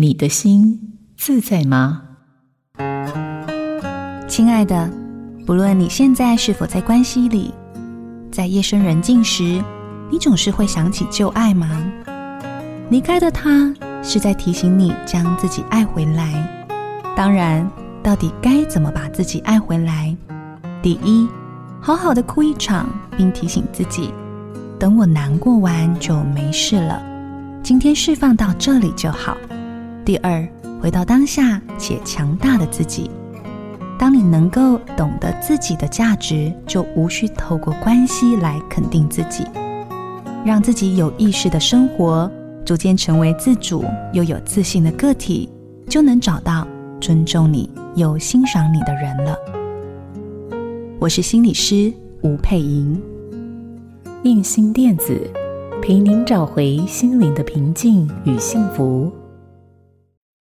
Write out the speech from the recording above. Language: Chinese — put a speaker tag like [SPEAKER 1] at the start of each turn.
[SPEAKER 1] 你的心自在吗？
[SPEAKER 2] 亲爱的，不论你现在是否在关系里，在夜深人静时，你总是会想起旧爱吗？离开的他是在提醒你将自己爱回来。当然，到底该怎么把自己爱回来？第一，好好的哭一场，并提醒自己，等我难过完就没事了。今天释放到这里就好。第二，回到当下且强大的自己。当你能够懂得自己的价值，就无需透过关系来肯定自己，让自己有意识的生活，逐渐成为自主又有自信的个体，就能找到尊重你又欣赏你的人了。我是心理师吴佩莹，
[SPEAKER 1] 映心电子陪您找回心灵的平静与幸福。